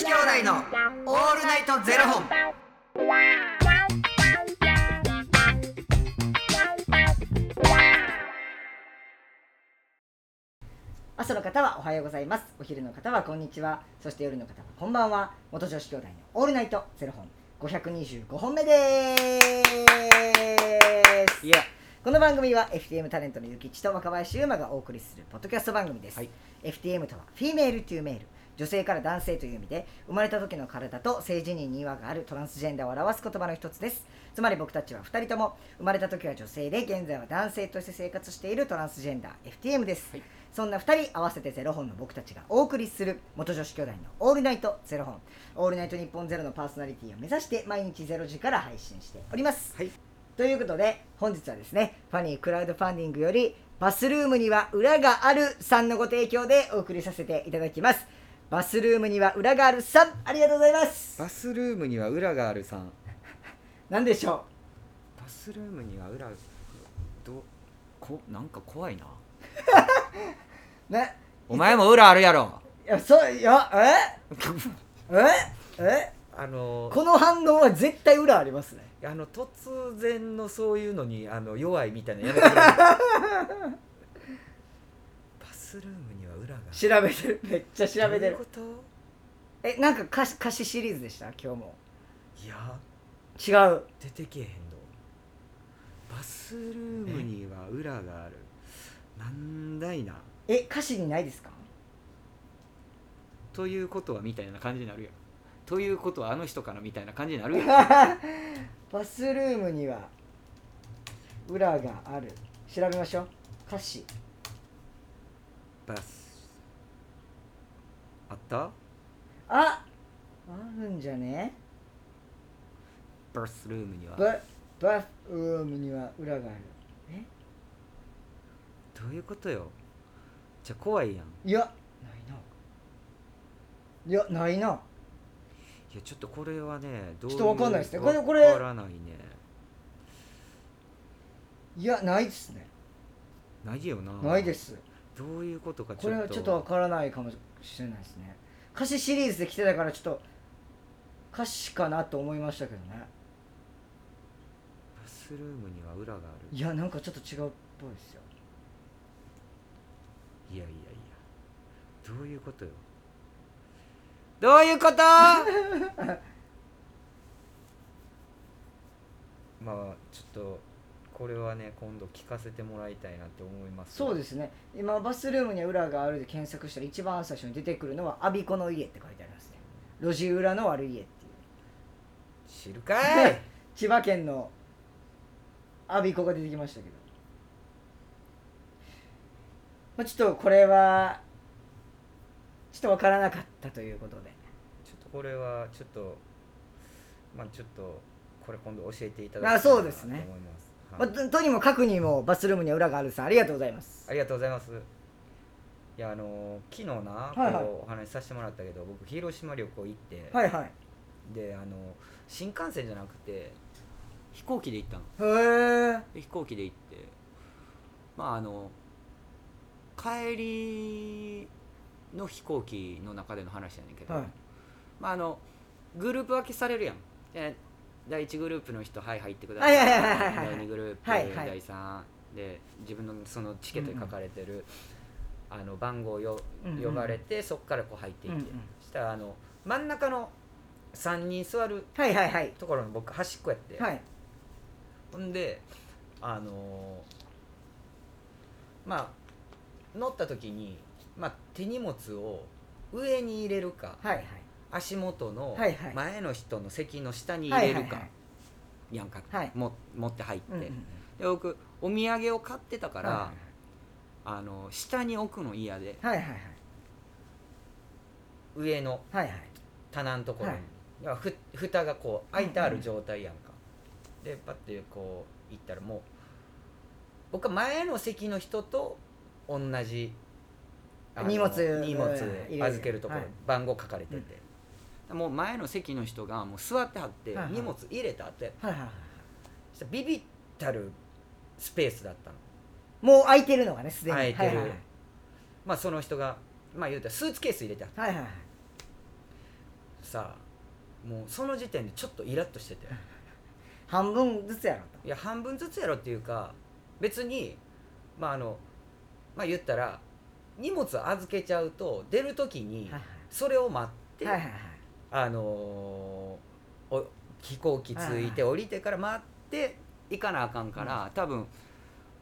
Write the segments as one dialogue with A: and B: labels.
A: 子兄弟のオールナイトゼロ本。
B: 朝の方はおはようございます。お昼の方はこんにちは。そして夜の方はこんばんは。元女子兄弟のオールナイトゼロ本。525本目です。
A: いや、
B: この番組は FTM タレントのゆきちと若林優馬がお送りするポッドキャスト番組です、
A: はい。
B: FTM とは Female to Male 女性から男性という意味で生まれた時の体と性自認に違和があるトランスジェンダーを表す言葉の一つです。つまり僕たちは2人とも生まれた時は女性で現在は男性として生活しているトランスジェンダー FTM です、
A: はい。
B: そんな2人合わせてゼロ本の僕たちがお送りする元女子兄弟のオールナイトゼロ本。オールナイトニッポンゼロのパーソナリティを目指して毎日ゼロ時から配信しております。
A: はい、
B: ということで本日はですねファニークラウドファンディングよりバスルームには裏があるさんのご提供でお送りさせていただきますバスルームには裏があるさん。ありがとうございます。
C: バスルームには裏があるさん。
B: 何でしょ
C: バスルームには裏どこなんか怖いな。
B: う ね？
C: お前も裏あるやろ。
B: いやそういやえ？え？え？
C: あの
B: この反応は絶対裏ありますね。
C: あの突然のそういうのにあの弱いみたいなのやめてくれバ スルームには裏が。
B: 調べてる。めっちゃ調べてる。
C: どういうこと？
B: えなんか歌詞歌詞シリーズでした？今日も。
C: いや。
B: 違う。
C: 出てけえへんの。バスルームには裏がある。なんだいな。
B: え歌詞にないですか？
C: ということはみたいな感じになるやん。ということはあの人からみたいな感じになるやん。
B: バスルームには裏がある。調べましょう。歌詞
C: バス。あった？
B: ああるんじゃね？
C: バスルームには。
B: ババスルームには裏がある。え？
C: どういうことよ？じゃあ怖いやん。
B: いやないな。いやないな。い
C: やちょっとこれはねどう
B: ちょっとわかんないですね。これ
C: わ
B: これ。
C: からないね。
B: いやないですね。
C: ないよな。
B: ないです
C: どういうことかち
B: これ
C: ょっと。
B: はちょっとわからないかもしれないですね。歌詞シリーズで来てたからちょっと歌詞かなと思いましたけどね。
C: バスルームには裏がある。
B: いやなんかちょっと違うっぽいですよ。
C: いやいやいや。どういうことよ。どういうこと？まあちょっとこれはね今度聞かせてもらいたいなって思います。
B: そうですすね。今バスルームには裏があるで検索したら一番最初に出てくるのは「アビコの家」って書いてありますね。路地裏の悪い家っていう。
C: 知るかい！
B: 千葉県のアビコが出てきましたけど、まあ、ちょっとこれはちょっとわからなかったということで。
C: ちょっとこれはちょっとまあちょっとこれ今度教えていただきたいな
B: あそうですね。
C: と思います、
B: まあ、
C: はい
B: ととにもかくにもバスルームには裏があるさんありがとうございます。
C: ありがとうございます。いやあの昨日な、
B: はいはい。
C: こうお話しさせてもらったけど僕広島旅行行って、
B: はいはい。
C: であの新幹線じゃなくて飛行機で行ったの。
B: へえ
C: で飛行機で行ってまああの帰りの飛行機の中での話やねんけど、
B: はい。
C: まああのグループ分けされるやん。で第1グループの人はい入ってください。
B: はいはいはいはいはい
C: 第2グループ、
B: はいはい。
C: 第3で自分のそのチケットに書かれてる、あの番号をよ
B: うんうん
C: 呼ばれて、そこからこう入っていって、
B: うんうん。
C: そしたらあの真ん中の3人座る
B: はいはいはい。
C: ところの僕端っこやって、
B: はい。
C: ほんであのーまあ乗った時に、まあ、手荷物を上に入れるか
B: はいはい
C: 足元の前の人の席の下に入れるか、やんか、
B: はい。
C: も持って入って、
B: うんうんうん。
C: で僕お土産を買ってたから、
B: は
C: あの下に置くの嫌で。
B: いはいはい。
C: 上の棚のところに、
B: はい。
C: ふ蓋がこう開いてある状態やんか、でパッてこう行ったらもう僕は前の席の人と同じ
B: 荷物
C: 預けるところ、
B: はい。
C: 番号書かれてて、もう前の席の人がもう座ってはって荷物入れた後や
B: はいはい
C: ビビったるスペースだったの。
B: もう空いてるのがねすでに。
C: 空いてる。
B: はいはい
C: まあその人がまあ言うたらスーツケース入れてはった。
B: はいはいはい。
C: さもうその時点でちょっとイラッとしてて。
B: 半分ずつやろ
C: いや半分ずつやろっていうか別にまああのまあ言ったら荷物預けちゃうと出る時にそれを待って、
B: はいはいはい
C: あのーお飛行機着いて降りてから待って行かなあかんから、多分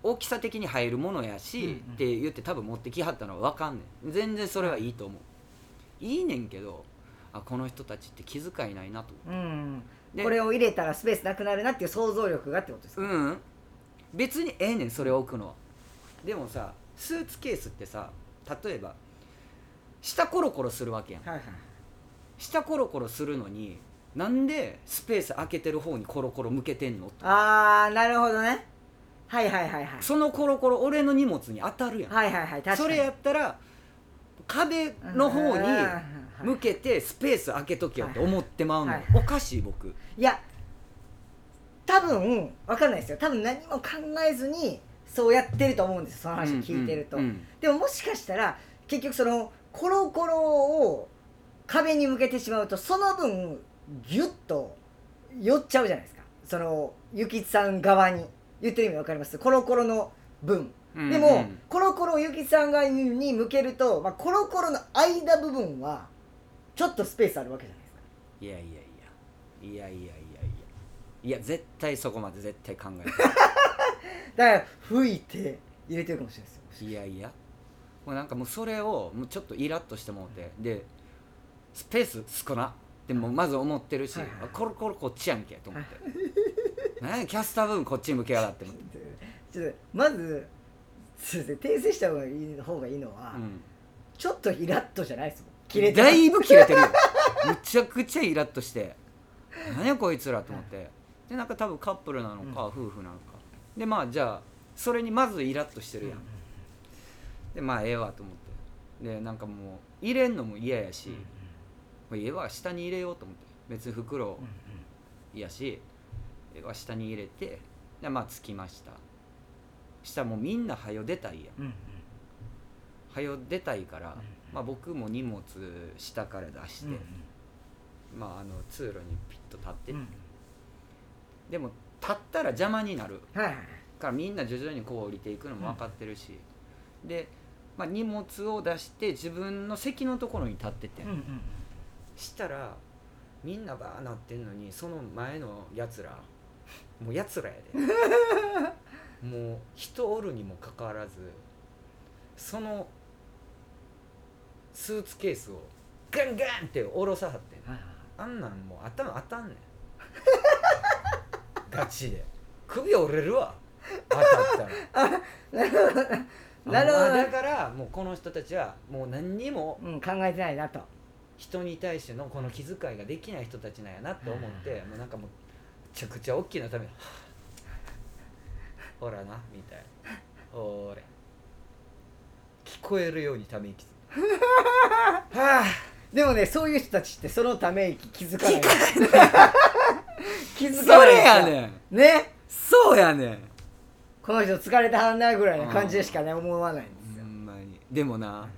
C: 大きさ的に入るものやし、
B: うんうん。
C: って言って多分持ってきはったのは分かんねん。全然それはいいと思う。いいねんけどあこの人たちって気遣いないなと。思
B: うん。
C: で
B: これを入れたらスペースなくなるなっていう想像力がってことですか、
C: ううん。別にええねんそれを置くのは。でもさスーツケースってさ例えば下コロコロするわけやん。
B: はいはい
C: 下コロコロするのになんでスペース空けてる方にコロコロ向けてんの？
B: ああなるほどね。はいはいはいはい。
C: そのコロコロ俺の荷物に当たるやん、
B: はいはいはい確かに。
C: それやったら壁の方に
B: うん
C: 向けてスペース空けとけよって思ってまうの、
B: はい
C: おかしい僕。
B: いや多分わかんないですよ。多分何も考えずにそうやってると思うんですよ。その話を聞いてると、
C: うんうん。
B: でももしかしたら結局そのコロコロを壁に向けてしまうとその分ギュッと寄っちゃうじゃないですか。そのゆきつさん側に。言ってる意味わかります？コロコロの分。
C: うん
B: でも、
C: うん
B: コロコロをゆきさん側に向けると、まあ、コロコロの間部分はちょっとスペースあるわけじゃないですか。
C: いやいやいやいやいやいや。いやいや絶対そこまで絶対考え
B: だから吹いて入れてるかもしれないですよ。
C: て。いやいや。もうなんかもうそれをもうちょっとイラッとしてもうて。でスペース少な。ってもうまず思ってるし、
B: はい
C: コロコロこっちやんけと思って。何 やキャスター部分こっちに向けやがって思って、
B: ちょっとまず訂正した方がいい方がいいのは、
C: うん。
B: ちょっとイラッとじゃないですもん。切れて
C: だいぶ切れてるよ。むちゃくちゃイラッとして。何やこいつらと思って。でなんか多分カップルなのか、夫婦なのか。でまあじゃあそれにまずイラッとしてるやん、でまあええわと思って。でなんかもう入れんのも嫌やし、もうええわ下に入れようと思って別に袋やしええわ下に入れてでまあ着きました。したらもうみんなはよ出たいやん。
B: うんうん。
C: はよ出たいから、
B: ん
C: まあ、僕も荷物下から出して、まあ、あの通路にピッと立って、
B: うん
C: でも立ったら邪魔になる。
B: はいはい
C: からみんな徐々にこう降りていくのも分かってるし、で、まあ、荷物を出して自分の席のところに立ってて、
B: うんうん
C: したらみんなバーなってんのにその前のやつらもうやつらやで。もう人おるにもかかわらずそのスーツケースをガンガンって下ろさはってん。
B: はいはい
C: あんなんもう頭当たんねん。ガチで。首折れるわ。当たったら。
B: なるほど。なるほど。
C: あだからもうこの人たちはもう何にも
B: うん、考えてないなと
C: 人に対してのこの気遣いができない人たちなんやなって思ってもうなんかもうめちゃくちゃ大きなためにほらなみたいな。ほれ。聞こえるようにため息 はあ。
B: でもねそういう人たちってそのため息気づかない。気づ
C: そ
B: かない
C: れやねん。
B: ね。
C: そうやねん。
B: この人疲れたはんなぐらいな感じでしかね思わないんですよ。
C: ほんまに。でもな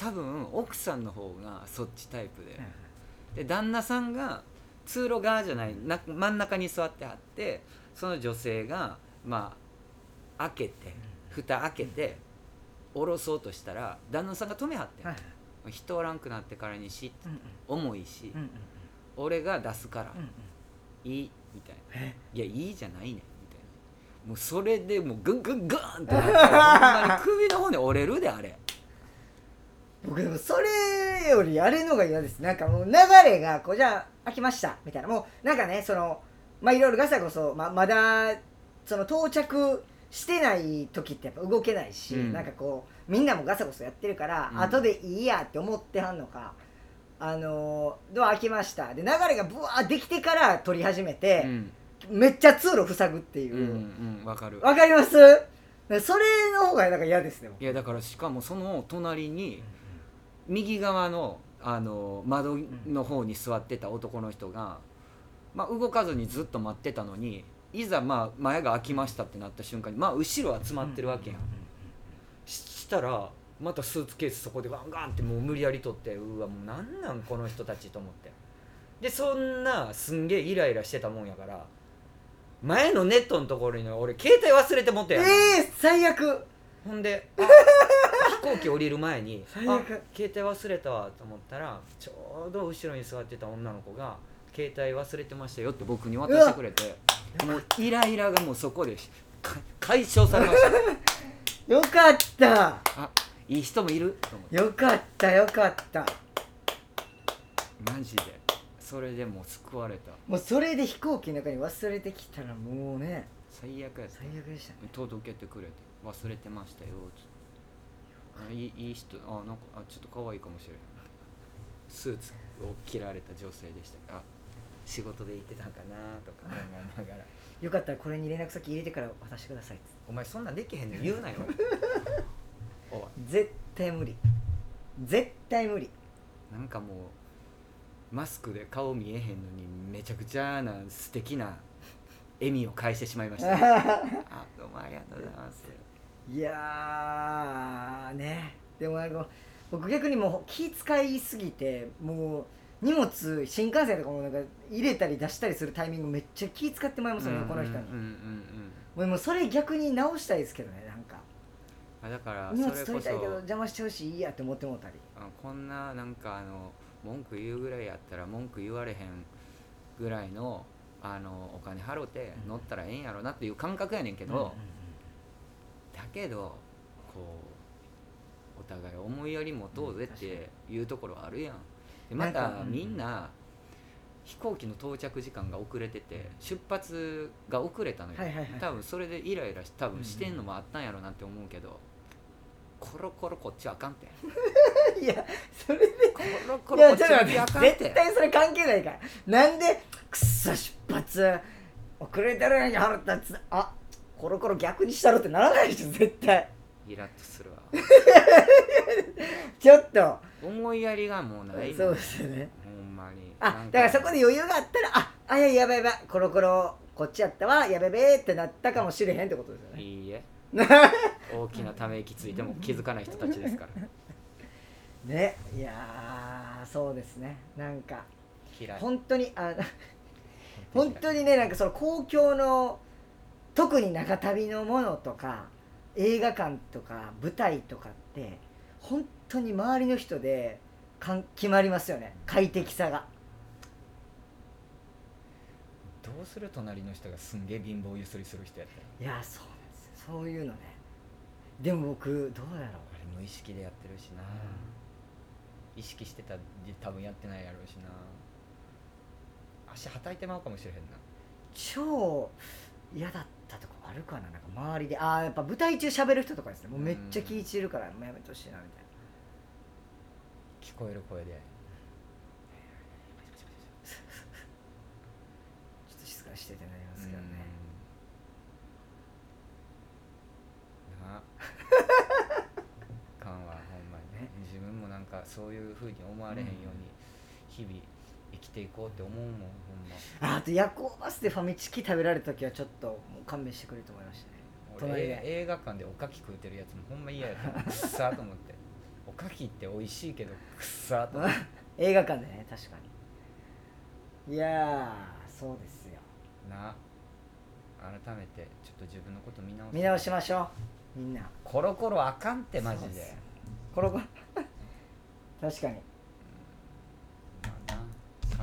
C: 多分奥さんの方がそっちタイプで。で旦那さんが通路側じゃないな真ん中に座ってはってその女性がまあ開けて蓋開けて下ろそうとしたら旦那さんが止めはってん、
B: はい
C: 人おらんくなってからにし
B: うんうん。
C: 重いし、
B: うんうん。
C: 俺が出すから、
B: うんうん。
C: いいみたいな。
B: え？
C: いやいいじゃないねんみたいな。もうそれでもうグングングーンってなって ほんまに首の骨折れるであれ
B: 僕でもそれよりあれのが嫌です。なんかもう流れがこうじゃあ開きました。みたいな。もうなんかねそのまあいろいろガサゴソままだその到着してない時ってやっぱ動けないし、
C: うん。
B: なんかこうみんなもガサゴソやってるから、
C: うん。
B: 後でいいやって思ってはんのかあのードア開きました。で流れがブワーできてから撮り始めて
C: う、ん。
B: めっちゃ通路塞ぐっていう。う、
C: んうんわかる。
B: わかります？それの方がなんか嫌ですね僕
C: いやだからしかもその隣に右側のあの窓の方に座ってた男の人が、まあ、動かずにずっと待ってたのにいざまあ前が開きましたってなった瞬間にまあ後ろは詰まってるわけやん、ししたらまたスーツケースそこでガンガンってもう無理やり取ってうわもうなんなんこの人たちと思って。でそんなすんげえイライラしてたもんやから前のネットのところに俺携帯忘れて持ってやん
B: ええ最悪。
C: ほんであ 飛行機降りる前にあ携帯忘れたわと思ったらちょうど後ろに座ってた女の子が携帯忘れてましたよって僕に渡してくれてもうイライラがもうそこでか解消されました。
B: よかった。
C: あいい人もいると思って。
B: よかったよかった。
C: マジで。それでもう救われた。
B: もうそれで飛行機の中に忘れてきたらもうね
C: 最悪やった。
B: 最悪でしたね。
C: 届けてくれて忘れてましたよつって。あいいいい人あなんかあちょっと可愛いかもしれない。スーツを着られた女性でした。あ仕事で行ってたんかなとか思いながら。
B: よかったらこれに連絡先入れてから渡してください。
C: お前そんなんできへんの言うなよ。おい。
B: 絶対無理。絶対無理。
C: なんかもうマスクで顔見えへんのにめちゃくちゃな素敵な笑みを返してしまいました。あどうもありがとうございます
B: いやーね。でもなんか僕逆にもう気使いすぎてもう荷物新幹線とかもなんか入れたり出したりするタイミングめっちゃ気使ってまいりますよね、この人に、
C: うんうんうん。うん。
B: もうそれ逆に直したいですけどねなんか。
C: あだから
B: 荷物取りたいけど
C: そ
B: 邪魔してほしいいいやって思ってもうたり。
C: あこんななんかあの文句言うぐらいやったら文句言われへんぐらいのあのお金払うて乗ったらええんやろなっていう感覚やねんけど、だけどこうお互い思いやり持とうぜっていうところはあるやん。でまたみんな飛行機の到着時間が遅れてて出発が遅れたのよ、多分それでイライラし多分してんのもあったんやろなって思うけど、コロコロこっちはあかんて
B: いやそれで
C: コロコロこっちはあかんて
B: 絶対それ関係ないから。なんでくっそ出発遅れてるやんけ腹立つあコロコロ逆にしたろってならないでしょ絶対。
C: イラッとするわ。
B: ちょっと。
C: 思いやりがもうない
B: そうですよね。
C: ほんまに。
B: あだからそこで余裕があったらああややばいやばい。コロコロこっちやったわ。やべべってなったかもしれへんってことですよね。
C: いいえ。大きなため息ついても気づかない人たちですから。
B: ね。いやーそうですね。なんか
C: 嫌い。
B: 本当にあ本当にねなんかその公共の特に長旅のものとか映画館とか舞台とかって本当に周りの人でかん決まりますよね。快適さが。
C: どうする隣の人がすんげえ貧乏ゆすりする人やったら
B: いやそうなんですよそういうのね。でも僕どうやろう。
C: あれ無意識でやってるしな、意識してたら多分やってないやろうしな。足はたいてまうかもしれへんな。
B: 超嫌だったとこあるかな？なんか周りでああやっぱ舞台中喋る人とかですね。もうめっちゃ気い散るからもうやめてほしいなみたいな。
C: 聞こえる声で。
B: ちょっと静かにしててなりますけどね、
C: うん。な。あかんわほんまにね。自分もなんかそういうふうに思われへんように日々生きていこうって思うもんほんま。
B: ああと夜行バスでファミチキ食べられた時はちょっともう勘弁してくれると思いましたね。隣
C: 映画館でおかき食うてるやつもほんま嫌やった。くっさーと思って。おかきって美味しいけどくっさーと思って。
B: 映画館でね確かに。いやーそうですよ。
C: な。改めてちょっと自分のこと見直
B: 見直しましょう。みんな。
C: コロコロあかんってマジで。
B: コロコロ。確かに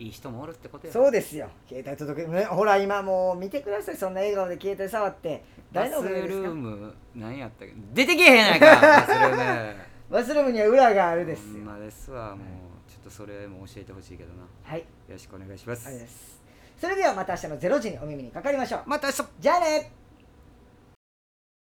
C: いい人もおるってことよ
B: そうですよ。携帯届けねほら今もう見てください。そんな笑顔で携帯触って。
C: バス
B: 誰のおか？げですか
C: ルーム何やったっけ？出てけへんやないか バスルーム。
B: バスルームには裏があるですよ。
C: まですわもう。ちょっとそれも教えてほしいけどな。よ
B: はい。
C: ろしくお願いし
B: ます。それではまた明日の0時にお耳にかかりましょう。
C: また明日。
B: じゃあね